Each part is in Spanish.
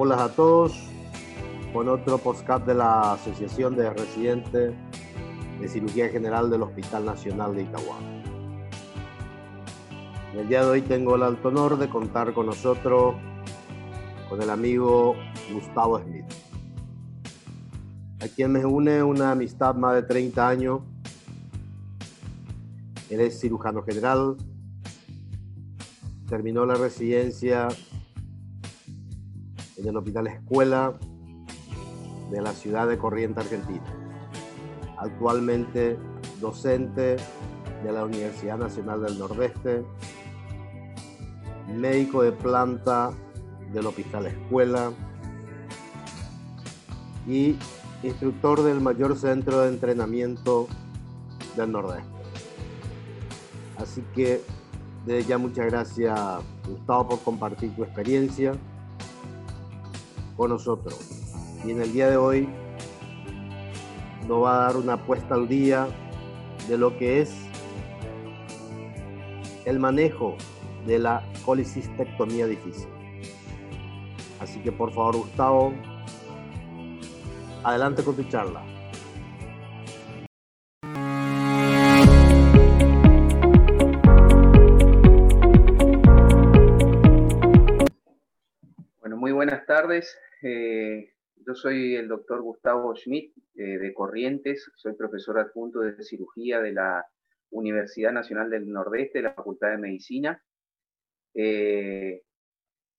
Hola a todos, con otro podcast de la Asociación de Residentes de Cirugía General del Hospital Nacional de Itagua. En el día de hoy tengo el alto honor de contar con nosotros con el amigo Gustavo Smith, a quien me une una amistad más de 30 años. Él es cirujano general, terminó la residencia en el Hospital Escuela de la ciudad de Corrientes, Argentina. Actualmente docente de la Universidad Nacional del Nordeste, médico de planta del Hospital Escuela y instructor del mayor centro de entrenamiento del Nordeste. Así que desde ya muchas gracias Gustavo por compartir tu experiencia con nosotros. Y en el día de hoy nos va a dar una apuesta al día de lo que es el manejo de la colicistectomía difícil. Así que por favor, Gustavo, adelante con tu charla. Bueno, muy buenas tardes. Eh, yo soy el doctor Gustavo Schmidt eh, de Corrientes, soy profesor adjunto de cirugía de la Universidad Nacional del Nordeste, de la Facultad de Medicina. Eh,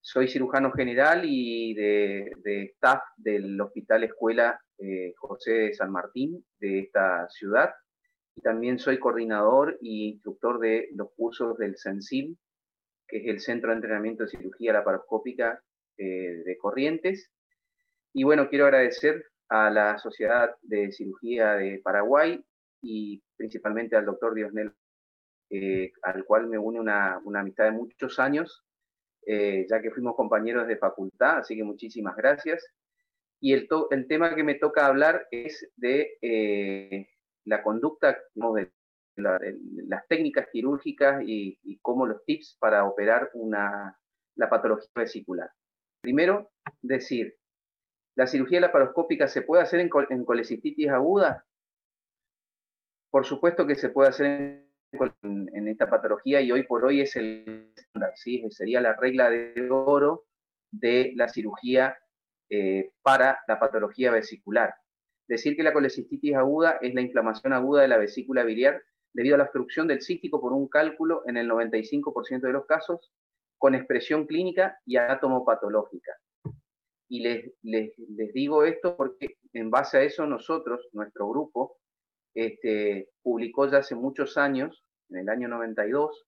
soy cirujano general y de, staff del Hospital Escuela José de San Martín de esta ciudad. Y también soy coordinador e instructor de los cursos del CENSIL, que es el Centro de Entrenamiento de Cirugía Laparoscópica eh, de Corrientes. Y bueno, quiero agradecer a la Sociedad de Cirugía de Paraguay y principalmente al doctor Diosnel, eh, al cual me une una, una, amistad de muchos años, eh, ya que fuimos compañeros de facultad, así que muchísimas gracias. Y el, el tema que me toca hablar es de eh, la conducta, de, de, las técnicas quirúrgicas y, y cómo los tips para operar una, la patología vesicular. Primero, decir, ¿la cirugía laparoscópica se puede hacer en, en colecistitis aguda? Por supuesto que se puede hacer en, en, esta patología y hoy por hoy es el ¿sí? sería la regla de oro de la cirugía eh, para la patología vesicular. Decir que la colecistitis aguda es la inflamación aguda de la vesícula biliar debido a la obstrucción del cístico por un cálculo en el 95% de los casos con expresión clínica y anatomopatológica. Y les, les, les, digo esto porque en base a eso nosotros, nuestro grupo, este, publicó ya hace muchos años, en el año 92,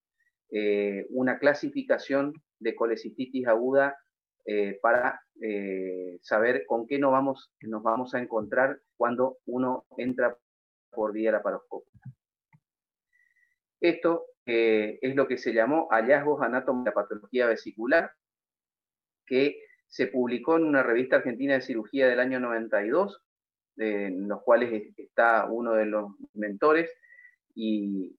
eh, una clasificación de colecistitis aguda eh, para eh, saber con qué nos vamos, nos vamos a encontrar cuando uno entra por vía laparoscópica. Esto es lo que se llamó hallazgos anatómicos de patología vesicular, que se publicó en una revista argentina de cirugía del año 92, eh, en los cuales está uno de los mentores y,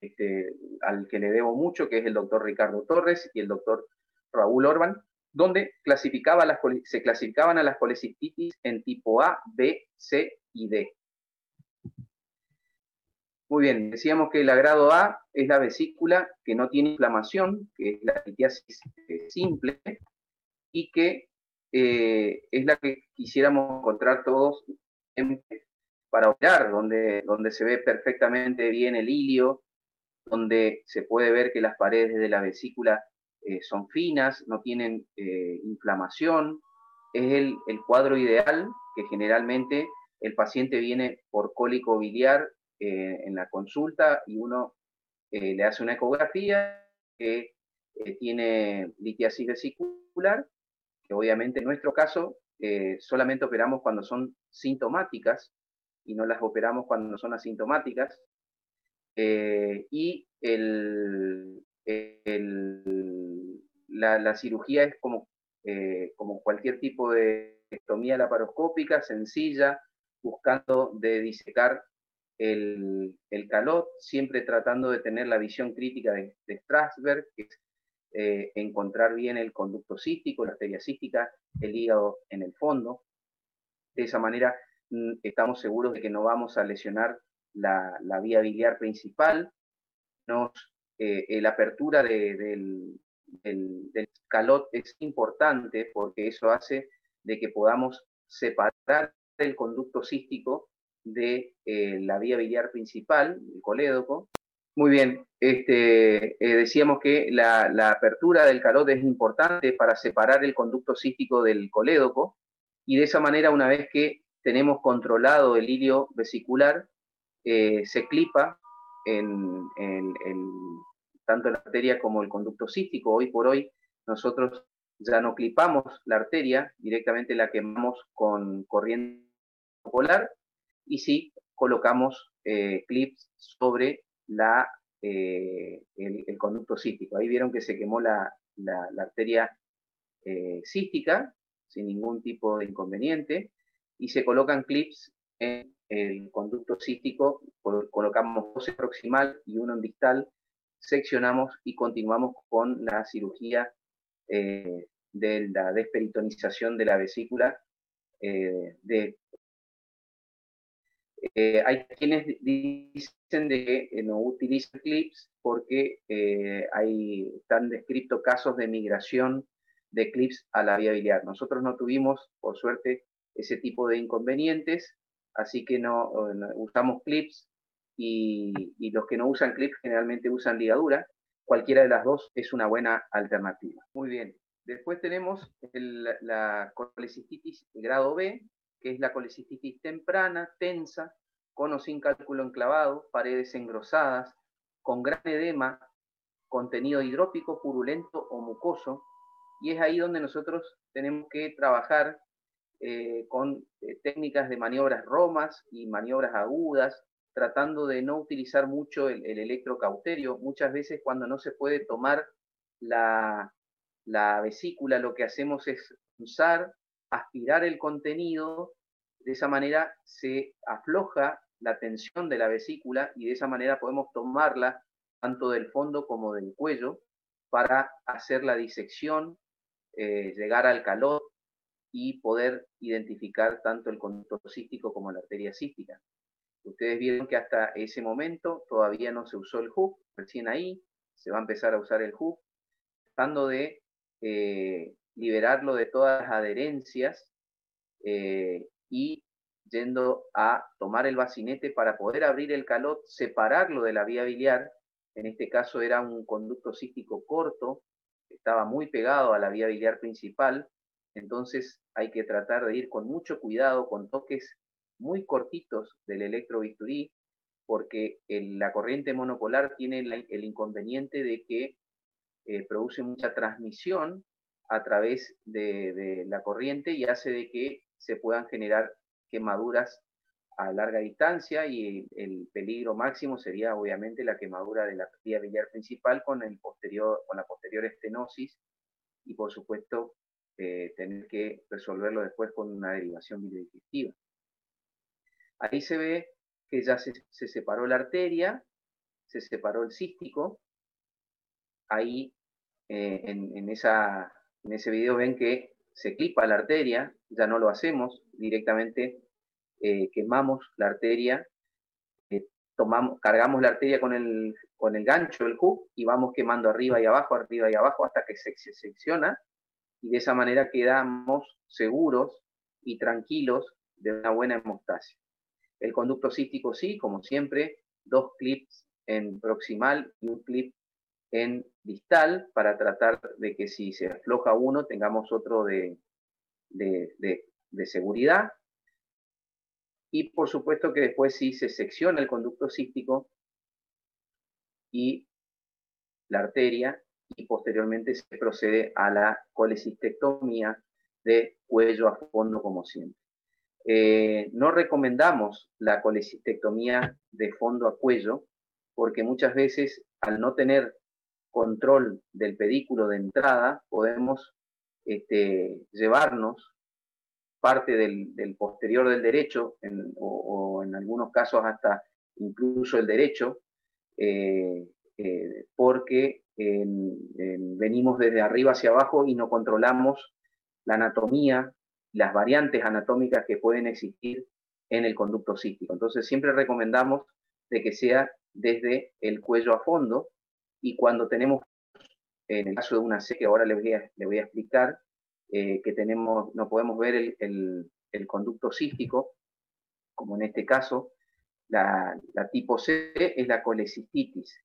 este, al que le debo mucho, que es el doctor Ricardo Torres y el doctor Raúl Orban, donde clasificaba las, se clasificaban a las colecistitis en tipo A, B, C y D. Muy bien, decíamos que el grado A es la vesícula que no tiene inflamación, que es la litiasis eh, simple, y que eh, es la que quisiéramos encontrar todos para operar, donde, donde se ve perfectamente bien el hilio, donde se puede ver que las paredes de la vesícula eh, son finas, no tienen eh, inflamación. Es el, el cuadro ideal que generalmente el paciente viene por cólico biliar en la consulta y uno le hace una ecografía que tiene litiasis vesicular, que obviamente en nuestro caso eh, solamente operamos cuando son sintomáticas y no las operamos cuando son asintomáticas. Eh, y la, cirugía es como, eh, como cualquier tipo de estomía laparoscópica, sencilla, buscando de disecar el, calot, siempre tratando de tener la visión crítica de, Strasberg, que es eh, encontrar bien el conducto cístico, la arteria cística, el hígado en el fondo. De esa manera mm, estamos seguros de que no vamos a lesionar la, vía biliar principal. Nos, eh, la apertura del, del, calot es importante porque eso hace de que podamos separar el conducto cístico de eh, la vía biliar principal, el colédoco. Muy bien, este, eh, decíamos que la, apertura del calot es importante para separar el conducto cístico del colédoco y de esa manera una vez que tenemos controlado el ilio vesicular, eh, se clipa en, tanto la arteria como el conducto cístico. Hoy por hoy nosotros ya no clipamos la arteria, directamente la quemamos con corriente polar y sí colocamos eh, clips sobre la, eh, el, conducto cístico. Ahí vieron que se quemó la, arteria eh, cística sin ningún tipo de inconveniente y se colocan clips en el conducto cístico, colocamos dos en proximal y uno en distal, seccionamos y continuamos con la cirugía de la desperitonización de la vesícula de eh, hay quienes dicen de que eh, no utilizan clips porque eh, hay, están descritos casos de migración de clips a la vía biliar. Nosotros no tuvimos, por suerte, ese tipo de inconvenientes, así que no, usamos clips y, los que no usan clips generalmente usan ligadura. Cualquiera de las dos es una buena alternativa. Muy bien. Después tenemos la colecistitis grado B, que es la colecistitis temprana, tensa, con o sin cálculo enclavado, paredes engrosadas, con gran edema, contenido hidrópico, purulento o mucoso, y es ahí donde nosotros tenemos que trabajar eh, con eh, técnicas de maniobras romas y maniobras agudas, tratando de no utilizar mucho el, electrocauterio. Muchas veces cuando no se puede tomar la, la vesícula, lo que hacemos es usar aspirar el contenido, de esa manera se afloja la tensión de la vesícula y de esa manera podemos tomarla tanto del fondo como del cuello para hacer la disección, eh, llegar al calor y poder identificar tanto el conducto cístico como la arteria cística. Ustedes vieron que hasta ese momento todavía no se usó el hook, recién ahí se va a empezar a usar el hook, tratando de eh, liberarlo de todas las adherencias eh, y yendo a tomar el bacinete para poder abrir el calot, separarlo de la vía biliar. En este caso era un conducto cístico corto, estaba muy pegado a la vía biliar principal, entonces hay que tratar de ir con mucho cuidado, con toques muy cortitos del electrobisturí, porque la corriente monopolar tiene el inconveniente de que eh, produce mucha transmisión a través de, la corriente y hace de que se puedan generar quemaduras a larga distancia y el, peligro máximo sería obviamente la quemadura de la vía biliar principal con, el posterior, con la posterior estenosis y por supuesto eh, tener que resolverlo después con una derivación biliodigestiva. Ahí se ve que ya se, separó la arteria, se separó el cístico, ahí eh, en, esa en ese video ven que se clipa la arteria, ya no lo hacemos, directamente eh, quemamos la arteria, eh, tomamos, cargamos la arteria con el, con el gancho, el hook, y vamos quemando arriba y abajo, arriba y abajo, hasta que se, secciona, y de esa manera quedamos seguros y tranquilos de una buena hemostasia. El conducto cístico sí, como siempre, dos clips en proximal y un clip en distal para tratar de que si se afloja uno tengamos otro de, de, seguridad. Y por supuesto que después si se secciona el conducto cístico y la arteria y posteriormente se procede a la colecistectomía de cuello a fondo como siempre. Eh, no recomendamos la colecistectomía de fondo a cuello porque muchas veces al no tener control del pedículo de entrada podemos este, llevarnos parte del, posterior del derecho o, en algunos casos hasta incluso el derecho eh, eh, porque venimos desde arriba hacia abajo y no controlamos la anatomía, las variantes anatómicas que pueden existir en el conducto cístico. Entonces siempre recomendamos de que sea desde el cuello a fondo y cuando tenemos, en el caso de una C que ahora le voy a, voy a explicar, eh, que tenemos, no podemos ver el, el, conducto cístico, como en este caso, la, la tipo C es la colecistitis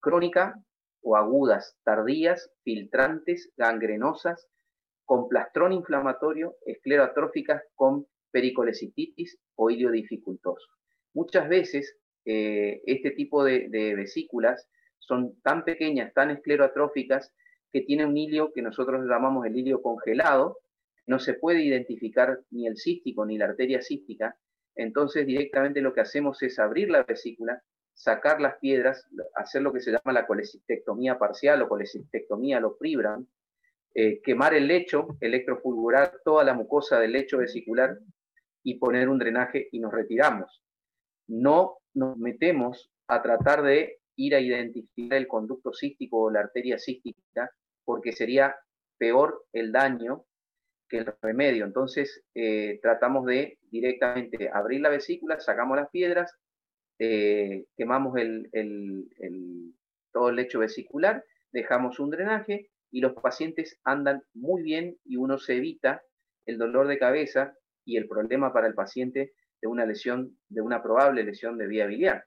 crónica o agudas, tardías, filtrantes, gangrenosas, con plastrón inflamatorio, esclerotróficas con pericolecitis o ilio dificultoso. Muchas veces eh, este tipo de, vesículas son tan pequeñas, tan esclerotróficas, que tiene un hilio que nosotros llamamos el hilio congelado, no se puede identificar ni el cístico ni la arteria cística, entonces directamente lo que hacemos es abrir la vesícula, sacar las piedras, hacer lo que se llama la colecistectomía parcial o colecistectomía lo pribram, eh, quemar el lecho, electrofulgurar toda la mucosa del lecho vesicular y poner un drenaje y nos retiramos. No nos metemos a tratar de ir a identificar el conducto cístico o la arteria cística porque sería peor el daño que el remedio. Entonces eh, tratamos de directamente abrir la vesícula, sacamos las piedras, eh, quemamos todo el lecho vesicular, dejamos un drenaje y los pacientes andan muy bien y uno se evita el dolor de cabeza y el problema para el paciente de una lesión, de una probable lesión de vía biliar.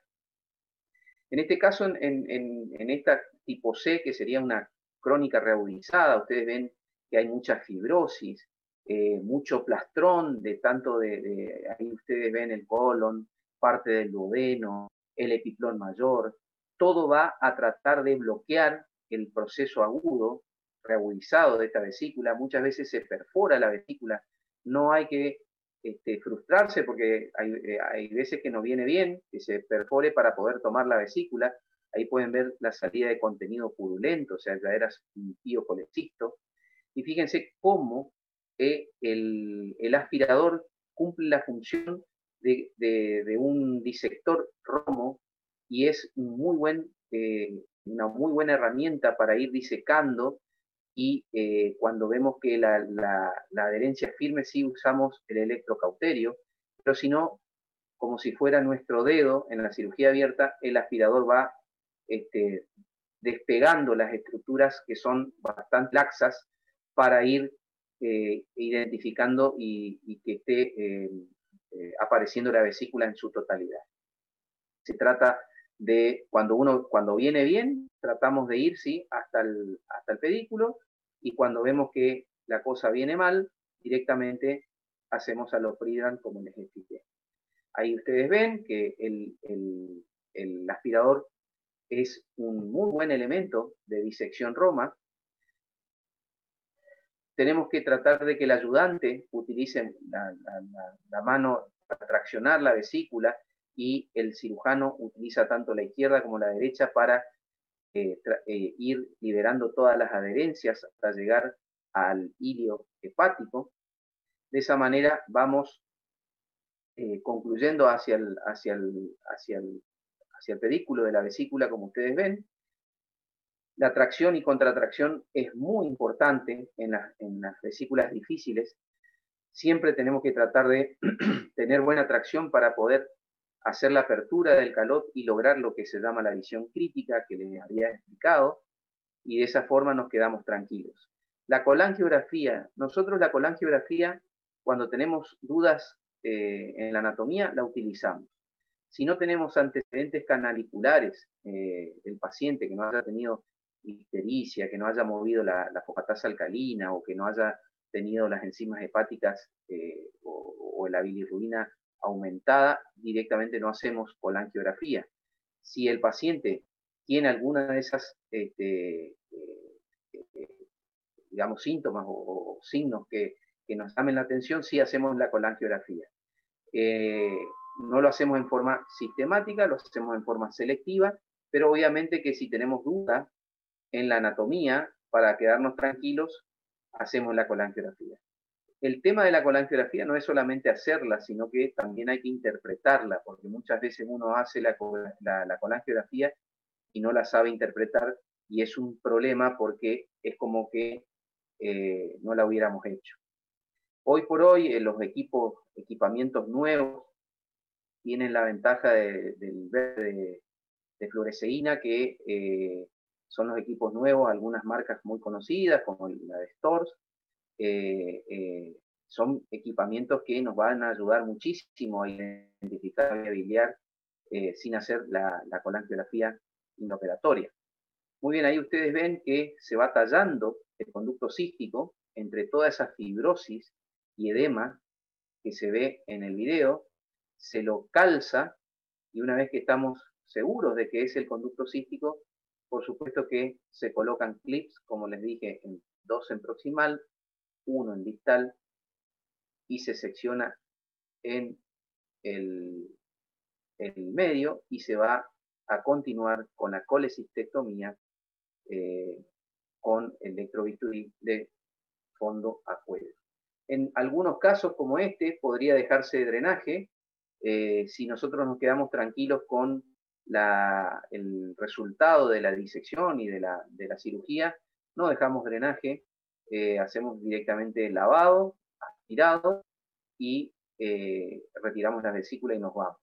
En este caso, en, esta tipo C, que sería una crónica reagudizada, ustedes ven que hay mucha fibrosis, eh, mucho plastrón, de tanto de, ahí ustedes ven el colon, parte del duodeno, el epiplón mayor, todo va a tratar de bloquear el proceso agudo reagudizado de esta vesícula, muchas veces se perfora la vesícula, no hay que este, frustrarse porque eh, hay, veces que no viene bien que se perfore para poder tomar la vesícula, ahí pueden ver la salida de contenido purulento, o sea, ya era un tío colecisto, y fíjense cómo eh, el, aspirador cumple la función de, un disector romo y es eh, una muy buena herramienta para ir disecando y eh, cuando vemos que la, adherencia es firme, sí usamos el electrocauterio, pero si no, como si fuera nuestro dedo en la cirugía abierta, el aspirador va este, despegando las estructuras que son bastante laxas para ir eh, identificando y, que esté eh, apareciendo la vesícula en su totalidad. Se trata de cuando uno, cuando viene bien, tratamos de ir, sí, hasta el, hasta el pedículo y cuando vemos que la cosa viene mal, directamente hacemos alopridran como les expliqué. Ahí ustedes ven que el, el, aspirador es un muy buen elemento de disección Roma. Tenemos que tratar de que el ayudante utilice la, la mano para traccionar la vesícula y el cirujano utiliza tanto la izquierda como la derecha para eh, eh, ir liberando todas las adherencias hasta llegar al hilio hepático. De esa manera vamos eh, concluyendo hacia el, hacia, el, hacia, el, hacia el pedículo de la vesícula, como ustedes ven. La tracción y contratracción es muy importante en, en las vesículas difíciles. Siempre tenemos que tratar de tener buena tracción para poder hacer la apertura del calot y lograr lo que se llama la visión crítica que les había explicado, y de esa forma nos quedamos tranquilos. La colangiografía, nosotros la colangiografía, cuando tenemos dudas eh, en la anatomía, la utilizamos. Si no tenemos antecedentes canaliculares eh, del paciente que no haya tenido ictericia, que no haya movido la, la alcalina o que no haya tenido las enzimas hepáticas eh, o, o, la bilirrubina aumentada, directamente no hacemos colangiografía. Si el paciente tiene alguna de esas, este, eh, digamos, síntomas o, signos que, nos llamen la atención, sí hacemos la colangiografía. Eh, no lo hacemos en forma sistemática, lo hacemos en forma selectiva, pero obviamente que si tenemos duda en la anatomía, para quedarnos tranquilos, hacemos la colangiografía. El tema de la colangiografía no es solamente hacerla, sino que también hay que interpretarla, porque muchas veces uno hace la, la, colangiografía y no la sabe interpretar, y es un problema porque es como que eh, no la hubiéramos hecho. Hoy por hoy, los equipos, equipamientos nuevos tienen la ventaja del verde de, fluoresceína, que eh, son los equipos nuevos, algunas marcas muy conocidas, como la de Stores. Eh, eh, son equipamientos que nos van a ayudar muchísimo a identificar y a biliar sin hacer la, la colangiografía inoperatoria. Muy bien, ahí ustedes ven que se va tallando el conducto cístico entre toda esa fibrosis y edema que se ve en el video se lo calza y una vez que estamos seguros de que es el conducto cístico, por supuesto que se colocan clips, como les dije, en dos en proximal, uno en distal y se secciona en el, medio y se va a continuar con la colecistectomía eh, con electrobisturí de fondo a cuello. En algunos casos como este podría dejarse drenaje eh, si nosotros nos quedamos tranquilos con el resultado de la disección y de la, cirugía, no dejamos drenaje, eh, hacemos directamente lavado, aspirado y eh, retiramos la vesícula y nos vamos.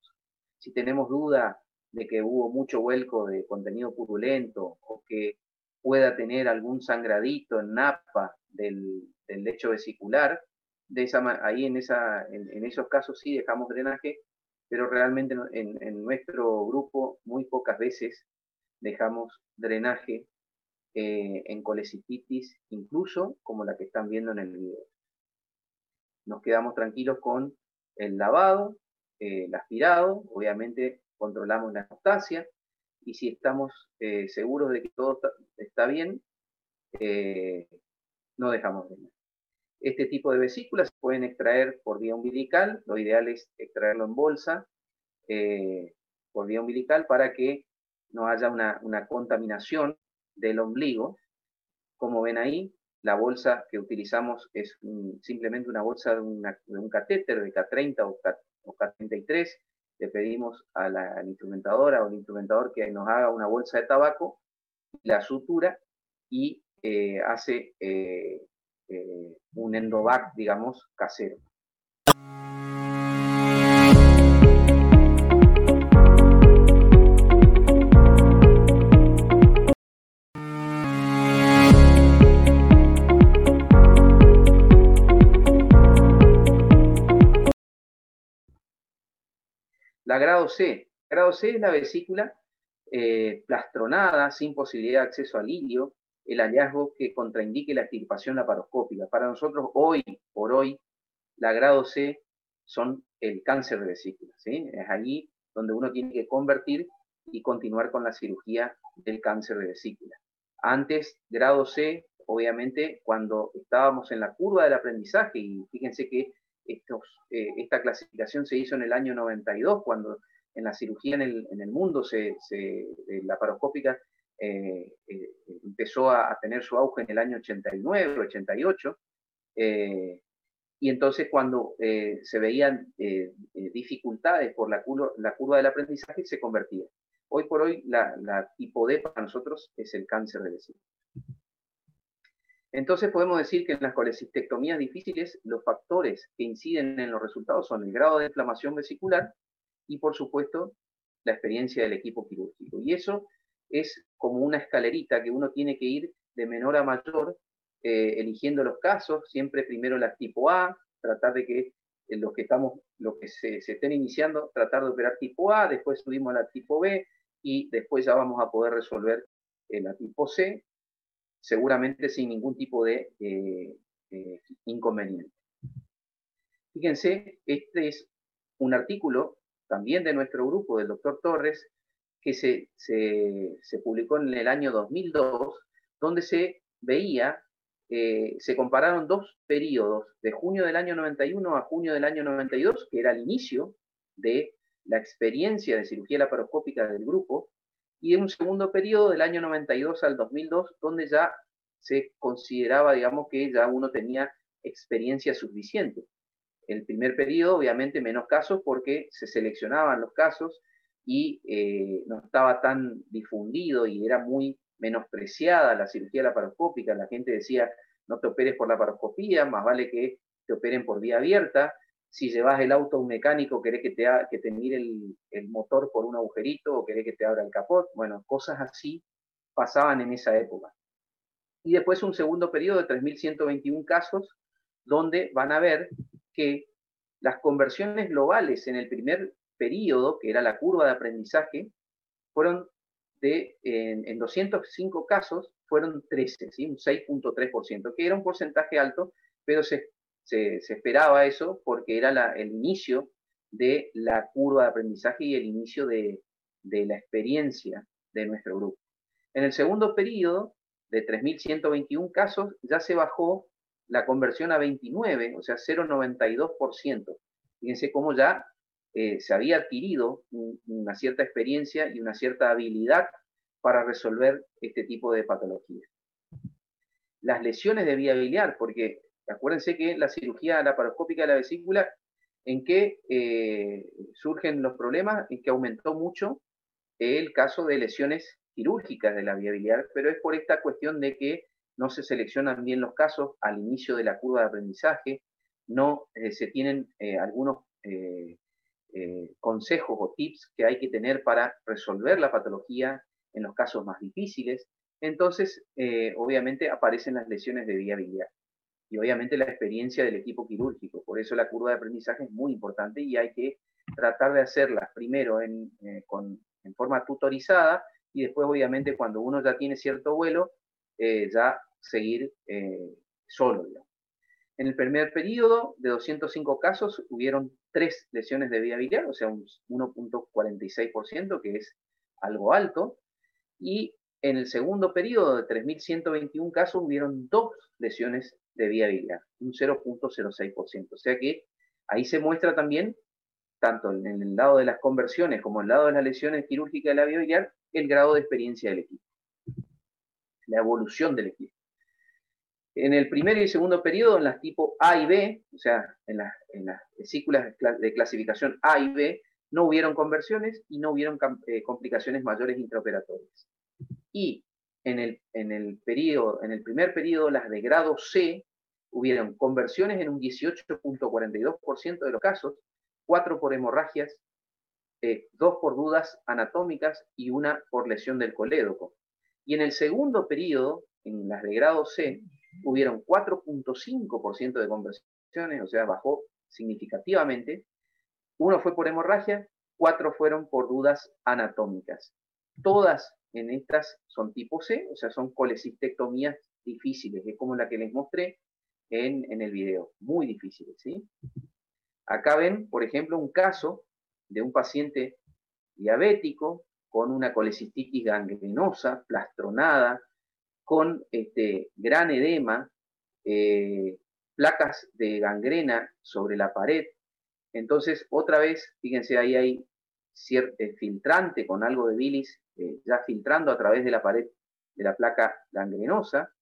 Si tenemos duda de que hubo mucho vuelco de contenido purulento o que pueda tener algún sangradito en napa del, lecho vesicular, de esa, ahí en, esos casos sí dejamos drenaje pero realmente en, nuestro grupo muy pocas veces dejamos drenaje eh, en colecistitis, incluso como la que están viendo en el video. Nos quedamos tranquilos con el lavado, eh, el aspirado, obviamente controlamos la apostasia y si estamos eh, seguros de que todo está bien, no dejamos drenaje. Este tipo de vesículas se pueden extraer por vía umbilical, lo ideal es extraerlo en bolsa eh, por vía umbilical para que no haya una, contaminación del ombligo. Como ven ahí, la bolsa que utilizamos es simplemente una bolsa de, un catéter de K30 o, K, 33 Le pedimos a la, instrumentadora o al instrumentador que nos haga una bolsa de tabaco, la sutura y eh, hace eh, eh, un endovac, digamos, casero. La grado C. Grado C es la vesícula eh, plastronada, sin posibilidad de acceso al ilio, el hallazgo que contraindique la extirpación laparoscópica. Para nosotros hoy, por hoy, la grado C son el cáncer de vesícula. Es allí donde uno tiene que convertir y continuar con la cirugía del cáncer de vesícula. Antes, grado C, obviamente, cuando estábamos en la curva del aprendizaje, y fíjense que eh, esta clasificación se hizo en el año 92, cuando en la cirugía en el, mundo se, se, laparoscópica eh, eh, empezó a, tener su auge en el año 89, 88, eh, y entonces cuando se veían dificultades por la, la, curva del aprendizaje, se convertía. Hoy por hoy, la, tipo D para nosotros es el cáncer de vesícula. Entonces podemos decir que en las colecistectomías difíciles los factores que inciden en los resultados son el grado de inflamación vesicular y por supuesto la experiencia del equipo quirúrgico. Y eso es como una escalerita que uno tiene que ir de menor a mayor, eh, eligiendo los casos, siempre primero las tipo A, tratar de que los que estamos, los que se, estén iniciando, tratar de operar tipo A, después subimos a la tipo B y después ya vamos a poder resolver la tipo C, seguramente sin ningún tipo de inconveniente. Fíjense, este es un artículo también de nuestro grupo, del doctor Torres, que se, se, publicó en el año 2002, donde se veía eh, se compararon dos periodos, de junio del año 91 a junio del año 92, que era el inicio de la experiencia de cirugía laparoscópica del grupo, y en un segundo periodo del año 92 al 2002, donde ya se consideraba, digamos, que ya uno tenía experiencia suficiente. El primer periodo, obviamente, menos casos porque se seleccionaban los casos y eh, no estaba tan difundido y era muy menospreciada la cirugía laparoscópica. La gente decía, no te operes por la laparoscopía, más vale que te operen por vía abierta. Si llevas el auto a un mecánico, querés que te, que te mire el, el motor por un agujerito o querés que te abra el capot. Bueno, cosas así pasaban en esa época. Y después un segundo periodo de 3.121 casos, donde van a ver que las conversiones globales en el primer periodo, que era la curva de aprendizaje, fueron de, en, 205 casos, fueron 13, ¿sí? un 6.3%, que era un porcentaje alto, pero se, se, esperaba eso porque era el inicio de la curva de aprendizaje y el inicio de, la experiencia de nuestro grupo. En el segundo periodo, de 3.121 casos, ya se bajó la conversión a 29, o sea, 0,92%. Fíjense cómo ya eh, se había adquirido una cierta experiencia y una cierta habilidad para resolver este tipo de patologías. Las lesiones de vía biliar, porque acuérdense que la cirugía laparoscópica de la vesícula, en que eh, surgen los problemas, en que aumentó mucho el caso de lesiones quirúrgicas de la vía biliar, pero es por esta cuestión de que no se seleccionan bien los casos al inicio de la curva de aprendizaje, no eh, se tienen algunos eh, consejos o tips que hay que tener para resolver la patología en los casos más difíciles. Entonces, obviamente aparecen las lesiones de viabilidad y obviamente la experiencia del equipo quirúrgico. Por eso la curva de aprendizaje es muy importante y hay que tratar de hacerla primero en, eh, en forma tutorizada y después, obviamente, cuando uno ya tiene cierto vuelo, ya seguir solo. En el primer periodo, de 205 casos, hubieron tres lesiones de vía biliar, o sea, un 1.46%, que es algo alto. Y en el segundo periodo, de 3.121 casos, hubieron dos lesiones de vía biliar, un 0.06%. O sea que ahí se muestra también, tanto en el lado de las conversiones como en el lado de las lesiones quirúrgicas de la vía biliar, el grado de experiencia del equipo, la evolución del equipo. En el primer y segundo periodo, en las tipo A y B, o sea, en, las vesículas de clasificación A y B, no hubieron conversiones y no hubieron eh, complicaciones mayores intraoperatorias. Y en el, en, el periodo, en el primer periodo, las de grado C, hubieron conversiones en un 18.42% de los casos, 4 por hemorragias, eh, 2 por dudas anatómicas y una por lesión del colédoco. Y en el segundo periodo, en las de grado C, hubieron 4.5% de conversiones, o sea, bajó significativamente. Uno fue por hemorragia, cuatro fueron por dudas anatómicas. Todas en estas son tipo C, o sea, son colecistectomías difíciles, es como la que les mostré en, en el video, muy difíciles, ¿sí? Acá ven, por ejemplo, un caso de un paciente diabético con una colecistitis gangrenosa, plastronada, con este, gran edema, eh, placas de gangrena sobre la pared. Entonces, otra vez, fíjense, ahí hay eh, filtrante con algo de bilis eh, ya filtrando a través de la pared de la placa gangrenosa.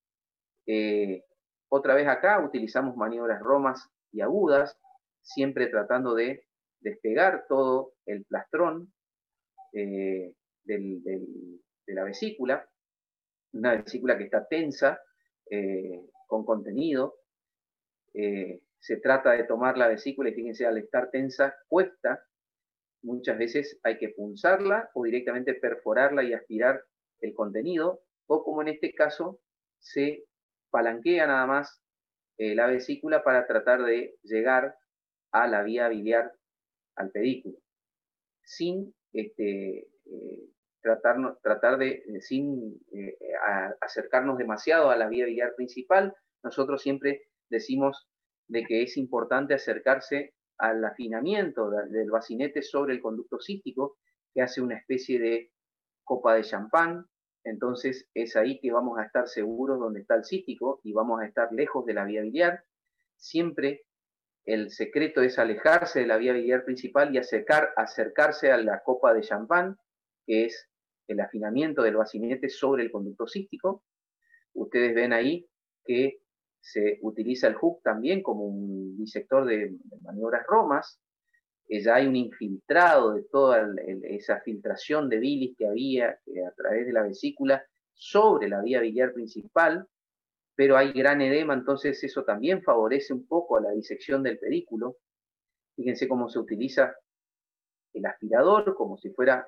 otra vez acá utilizamos maniobras romas y agudas, siempre tratando de despegar todo el plastrón de la vesícula una vesícula que está tensa, eh, con contenido. Eh, se trata de tomar la vesícula y fíjense, al estar tensa, cuesta. Muchas veces hay que punzarla o directamente perforarla y aspirar el contenido, o como en este caso, se palanquea nada más eh, la vesícula para tratar de llegar a la vía biliar al pedículo, sin este, tratar, de, eh, sin eh, acercarnos demasiado a la vía biliar principal, nosotros siempre decimos de que es importante acercarse al afinamiento del bacinete sobre el conducto cístico, que hace una especie de copa de champán, entonces es ahí que vamos a estar seguros donde está el cístico y vamos a estar lejos de la vía biliar. Siempre el secreto es alejarse de la vía biliar principal y acercar, acercarse a la copa de champán, que es el afinamiento del bacinete sobre el conducto cístico. Ustedes ven ahí que se utiliza el hook también como un disector de, maniobras romas. Ya hay un infiltrado de toda esa filtración de bilis que había a través de la vesícula sobre la vía biliar principal pero hay gran edema, entonces eso también favorece un poco a la disección del pedículo. Fíjense cómo se utiliza el aspirador como si fuera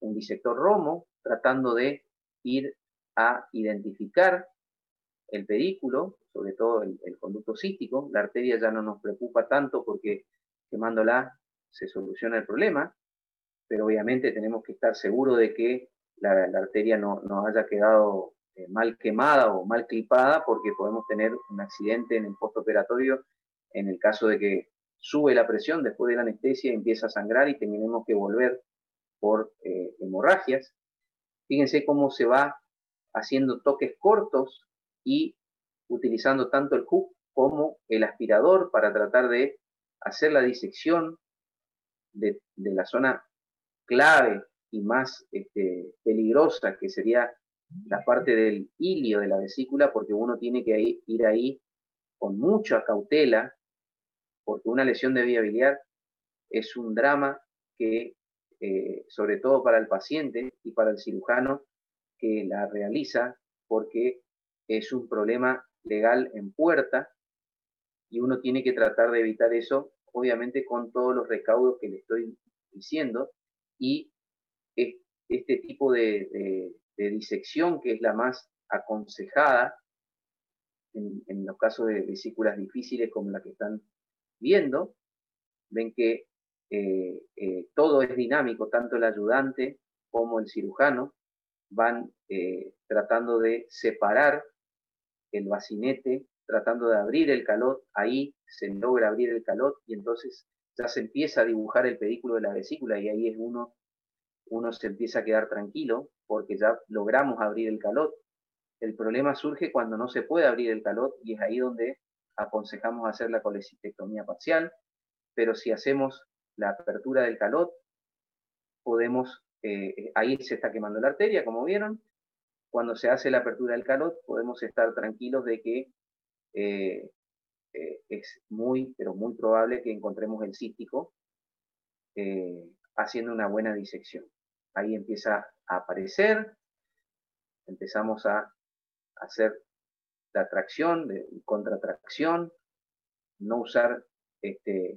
un disector romo, tratando de ir a identificar el pedículo, sobre todo el, conducto cístico. La arteria ya no nos preocupa tanto porque quemándola se soluciona el problema, pero obviamente tenemos que estar seguros de que la, arteria no, no haya quedado eh, mal quemada o mal clipada porque podemos tener un accidente en el postoperatorio en el caso de que sube la presión después de la anestesia, empieza a sangrar y tenemos que volver por eh, hemorragias. Fíjense cómo se va haciendo toques cortos y utilizando tanto el hook como el aspirador para tratar de hacer la disección de, la zona clave y más este, peligrosa que sería la parte del hilio de la vesícula porque uno tiene que ir ahí con mucha cautela porque una lesión de vía biliar es un drama que, eh, sobre todo para el paciente y para el cirujano que la realiza, porque es un problema legal en puerta y uno tiene que tratar de evitar eso, obviamente con todos los recaudos que le estoy diciendo, y este tipo de, disección, que es la más aconsejada en, los casos de vesículas difíciles como la que están viendo, ven que eh, eh, todo es dinámico, tanto el ayudante como el cirujano van eh, tratando de separar el bacinete, tratando de abrir el calot, ahí se logra abrir el calot y entonces ya se empieza a dibujar el pedículo de la vesícula y ahí es uno, uno se empieza a quedar tranquilo porque ya logramos abrir el calot. El problema surge cuando no se puede abrir el calot y es ahí donde aconsejamos hacer la colecistectomía parcial, pero si hacemos la apertura del calot, podemos, eh, ahí se está quemando la arteria, como vieron, cuando se hace la apertura del calot podemos estar tranquilos de que eh, eh, es muy, pero muy probable que encontremos el cístico haciendo una buena disección. Ahí empieza a aparecer, empezamos a hacer la tracción, de contratracción, no usar este,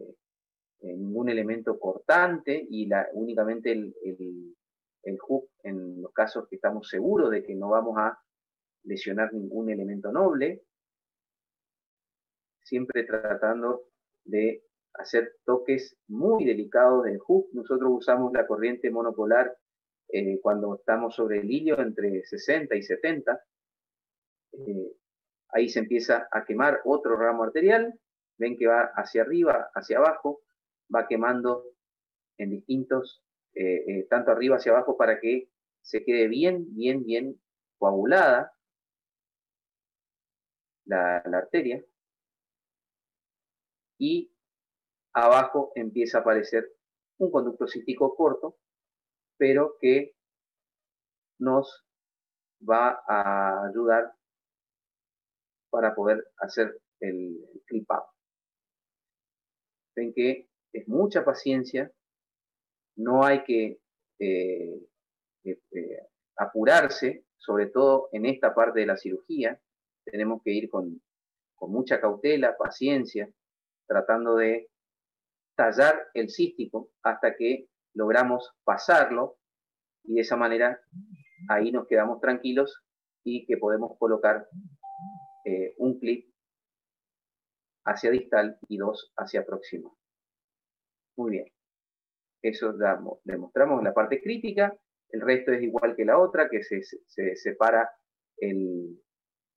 eh, ningún elemento cortante y la, únicamente el, hook en los casos que estamos seguros de que no vamos a lesionar ningún elemento noble, siempre tratando de hacer toques muy delicados del hook. Nosotros usamos la corriente monopolar eh, cuando estamos sobre el hilo entre 60 y 70, eh, ahí se empieza a quemar otro ramo arterial, ven que va hacia arriba, hacia abajo, va quemando en distintos, eh, tanto arriba hacia abajo para que se quede bien, bien, bien coagulada la, arteria. Y abajo empieza a aparecer un conducto cístico corto pero que nos va a ayudar para poder hacer el, clip up. Ven que es mucha paciencia, no hay que eh, eh, eh, apurarse, sobre todo en esta parte de la cirugía, tenemos que ir con, mucha cautela, paciencia, tratando de tallar el cístico hasta que logramos pasarlo y de esa manera ahí nos quedamos tranquilos y que podemos colocar un clip hacia distal y dos hacia próximo. Muy bien. Eso demostramos en la parte crítica. El resto es igual que la otra, que se, separa el,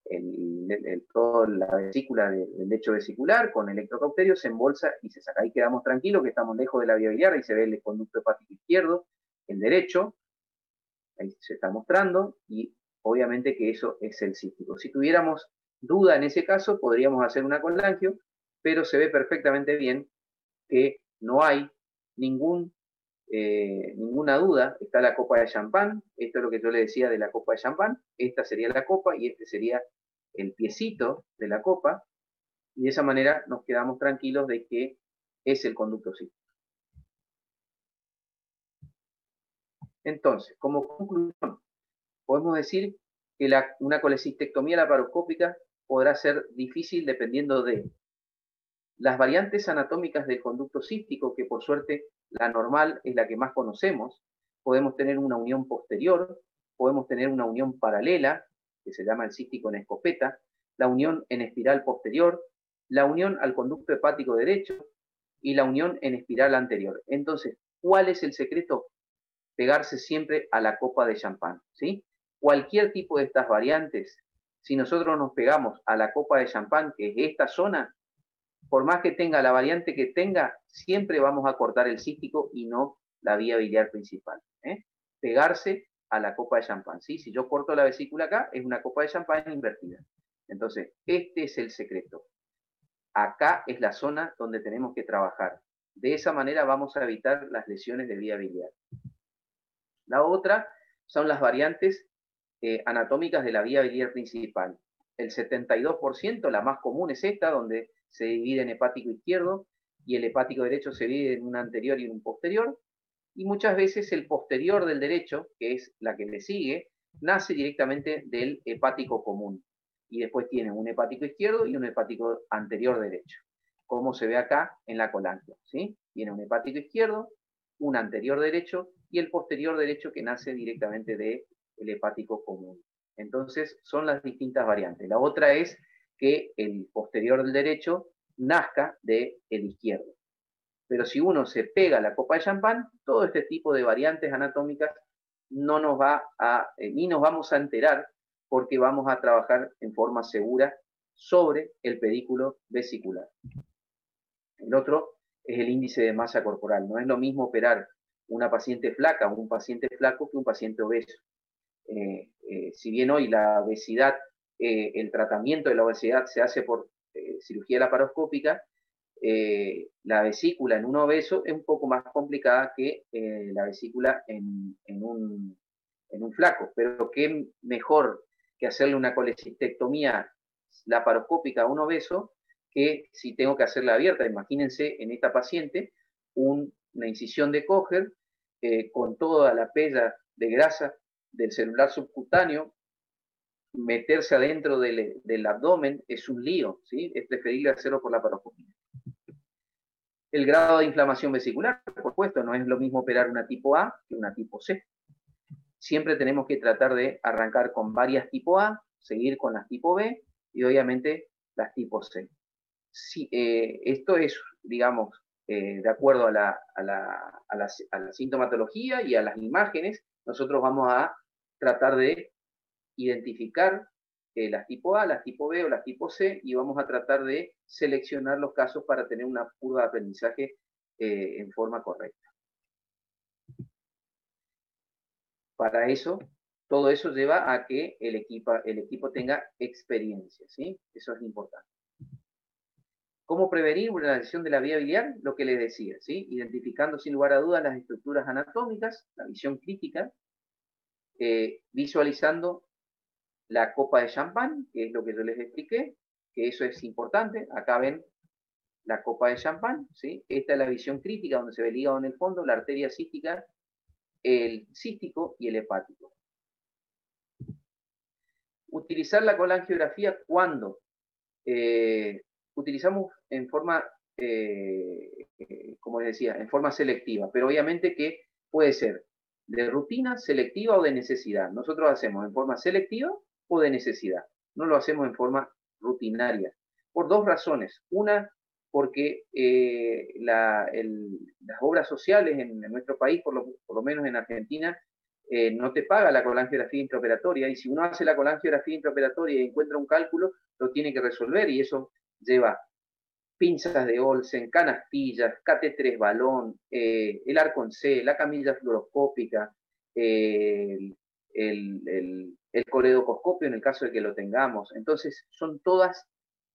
el, toda la vesícula del lecho vesicular con electrocauterio, se embolsa y se saca. Ahí quedamos tranquilos que estamos lejos de la vía biliar, ahí se ve el conducto hepático izquierdo, el derecho, ahí se está mostrando y obviamente que eso es el cístico. Si tuviéramos duda en ese caso, podríamos hacer una colangio, pero se ve perfectamente bien que no hay ningún, eh, ninguna duda. Está la copa de champán, esto es lo que yo le decía de la copa de champán, esta sería la copa y este sería el piecito de la copa, y de esa manera nos quedamos tranquilos de que es el conducto cístico. Entonces, como conclusión, podemos decir que una colecistectomía laparoscópica podrá ser difícil dependiendo de las variantes anatómicas del conducto cístico, que por suerte la normal es la que más conocemos. Podemos tener una unión posterior, podemos tener una unión paralela, que se llama el cístico en escopeta, la unión en espiral posterior, la unión al conducto hepático derecho y la unión en espiral anterior. Entonces, ¿cuál es el secreto? pegarse siempre a la copa de champán, ¿sí? Cualquier tipo de estas variantes, si nosotros nos pegamos a la copa de champán, que es esta zona, por más que tenga la variante que tenga, siempre vamos a cortar el cístico y no la vía biliar principal. ¿eh? Pegarse a la copa de champán, ¿sí? Si yo corto la vesícula acá, es una copa de champán invertida. Entonces, este es el secreto. Acá es la zona donde tenemos que trabajar. De esa manera vamos a evitar las lesiones de vía biliar. La otra son las variantes eh, anatómicas de la vía biliar principal. El 72%, la más común es esta, donde se divide en hepático izquierdo y el hepático derecho se divide en un anterior y un posterior. Y muchas veces el posterior del derecho, que es la que le sigue, nace directamente del hepático común. Y después tiene un hepático izquierdo y un hepático anterior derecho, como se ve acá en la colangio. ¿sí? Tiene un hepático izquierdo, un anterior derecho y el posterior derecho que nace directamente del hepático común. Entonces, son las distintas variantes. La otra es que el posterior del derecho nazca del izquierdo. Pero si uno se pega la copa de champán, todo este tipo de variantes anatómicas no nos va a, eh, ni nos vamos a enterar porque vamos a trabajar en forma segura sobre el pedículo vesicular. El otro es el índice de masa corporal. No es lo mismo operar una paciente flaca o un paciente flaco que un paciente obeso. Eh, eh, si bien hoy la obesidad, eh, el tratamiento de la obesidad se hace por cirugía laparoscópica, la vesícula en un obeso es un poco más complicada que la vesícula en, un, en, un, flaco. Pero qué mejor que hacerle una colecistectomía laparoscópica a un obeso que si tengo que hacerla abierta. Imagínense en esta paciente una incisión de eh, con toda la pella de grasa del celular subcutáneo, meterse adentro del, abdomen es un lío, ¿sí? es preferible hacerlo por la paroscopía. El grado de inflamación vesicular, por supuesto, no es lo mismo operar una tipo A que una tipo C. Siempre tenemos que tratar de arrancar con varias tipo A, seguir con las tipo B y obviamente las tipo C. Eh, esto es, digamos, eh, de acuerdo a la, sintomatología y a las imágenes, nosotros vamos a tratar de identificar eh, las tipo A, las tipo B o las tipo C y vamos a tratar de seleccionar los casos para tener una curva de aprendizaje en forma correcta. Para eso, todo eso lleva a que el equipo, el equipo tenga experiencia, ¿sí? Eso es importante. ¿Cómo prevenir una lesión de la vía biliar? Lo que les decía, ¿sí? Identificando sin lugar a dudas las estructuras anatómicas, la visión crítica, eh, visualizando la copa de champán, que es lo que yo les expliqué, que eso es importante. Acá ven la copa de champán, ¿sí? Esta es la visión crítica, donde se ve el hígado en el fondo, la arteria cística, el cístico y el hepático. Utilizar la colangiografía cuando eh, utilizamos en forma, eh, como les decía, en forma selectiva, pero obviamente que puede ser de rutina, selectiva o de necesidad. Nosotros hacemos en forma selectiva o de necesidad. No lo hacemos en forma rutinaria. Por dos razones. Una, porque eh, las obras sociales en, nuestro país, por lo, menos en Argentina, no te paga la colangiografía intraoperatoria y si uno hace la colangiografía intraoperatoria y encuentra un cálculo, lo tiene que resolver y eso lleva pinzas de Olsen, canastillas, KT3 balón, eh, el arcon C, la camilla fluoroscópica, eh, el, el, coledocoscopio en el caso de que lo tengamos. Entonces, son todas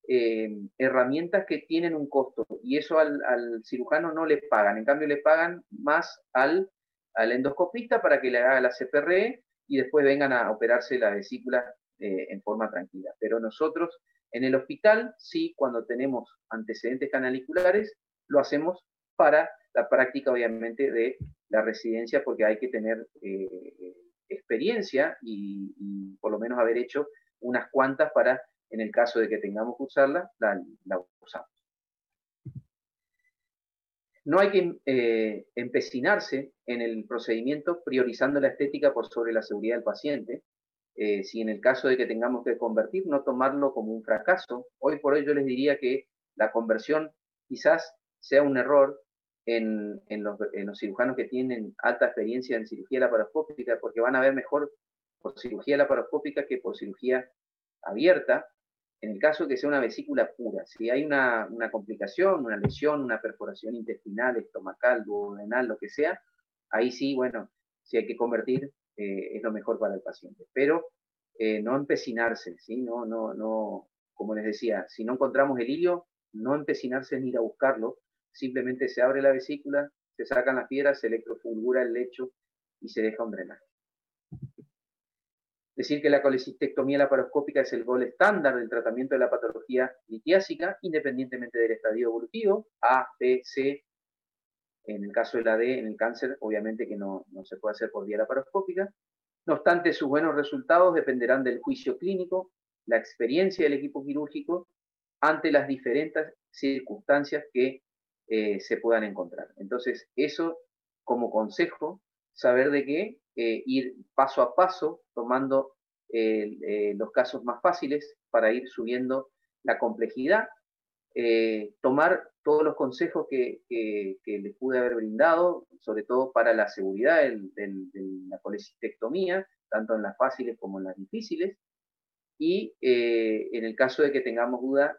eh, herramientas que tienen un costo y eso al, cirujano no le pagan, en cambio le pagan más al, endoscopista para que le haga la CPRE y después vengan a operarse la vesícula eh, en forma tranquila. Pero nosotros en el hospital, sí, cuando tenemos antecedentes canaliculares, lo hacemos para la práctica, obviamente, de la residencia, porque hay que tener eh, experiencia y, por lo menos haber hecho unas cuantas para en el caso de que tengamos que usarla, la, usamos. No hay que eh, empecinarse en el procedimiento priorizando la estética por sobre la seguridad del paciente. Eh, si en el caso de que tengamos que convertir, no tomarlo como un fracaso. Hoy por hoy yo les diría que la conversión quizás sea un error en, los, cirujanos que tienen alta experiencia en cirugía laparoscópica, porque van a ver mejor por cirugía laparoscópica que por cirugía abierta, en el caso que sea una vesícula pura, si hay una, complicación, una lesión, una perforación intestinal, estomacal, duodenal, lo que sea, ahí sí, bueno, si hay que convertir, eh, es lo mejor para el paciente. Pero eh, no empecinarse, ¿sí? No, no, no, como les decía, si no encontramos el hilio, no empecinarse en ir a buscarlo, simplemente se abre la vesícula, se sacan las piedras, se electrofulgura el lecho y se deja un drenaje. Decir que la colecistectomía laparoscópica es el gol estándar del tratamiento de la patología litiásica, independientemente del estadio evolutivo, A, B, C. En el caso de la D, en el cáncer, obviamente que no, no se puede hacer por vía laparoscópica. No obstante, sus buenos resultados dependerán del juicio clínico, la experiencia del equipo quirúrgico ante las diferentes circunstancias que eh, se puedan encontrar. Entonces, eso como consejo, saber de qué eh, ir paso a paso tomando eh, los casos más fáciles para ir subiendo la complejidad, tomar todos los consejos que, les pude haber brindado, sobre todo para la seguridad de la colecistectomía, tanto en las fáciles como en las difíciles, y en el caso de que tengamos duda,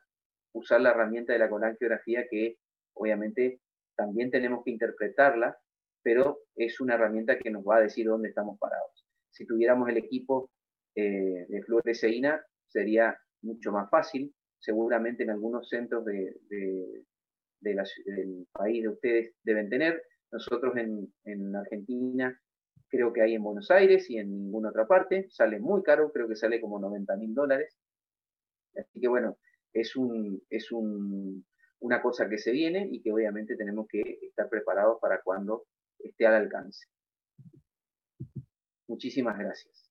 usar la herramienta de la colangiografía que obviamente también tenemos que interpretarla pero es una herramienta que nos va a decir dónde estamos parados. Si tuviéramos el equipo eh, de fluoresceína, sería mucho más fácil. Seguramente en algunos centros de, del país de ustedes deben tener. Nosotros en, en, Argentina creo que hay en Buenos Aires y en ninguna otra parte. Sale muy caro, creo que sale como 90 mil dólares. Así que bueno, es, un, es un, una cosa que se viene y que obviamente tenemos que estar preparados para cuando esté al alcance. Muchísimas gracias.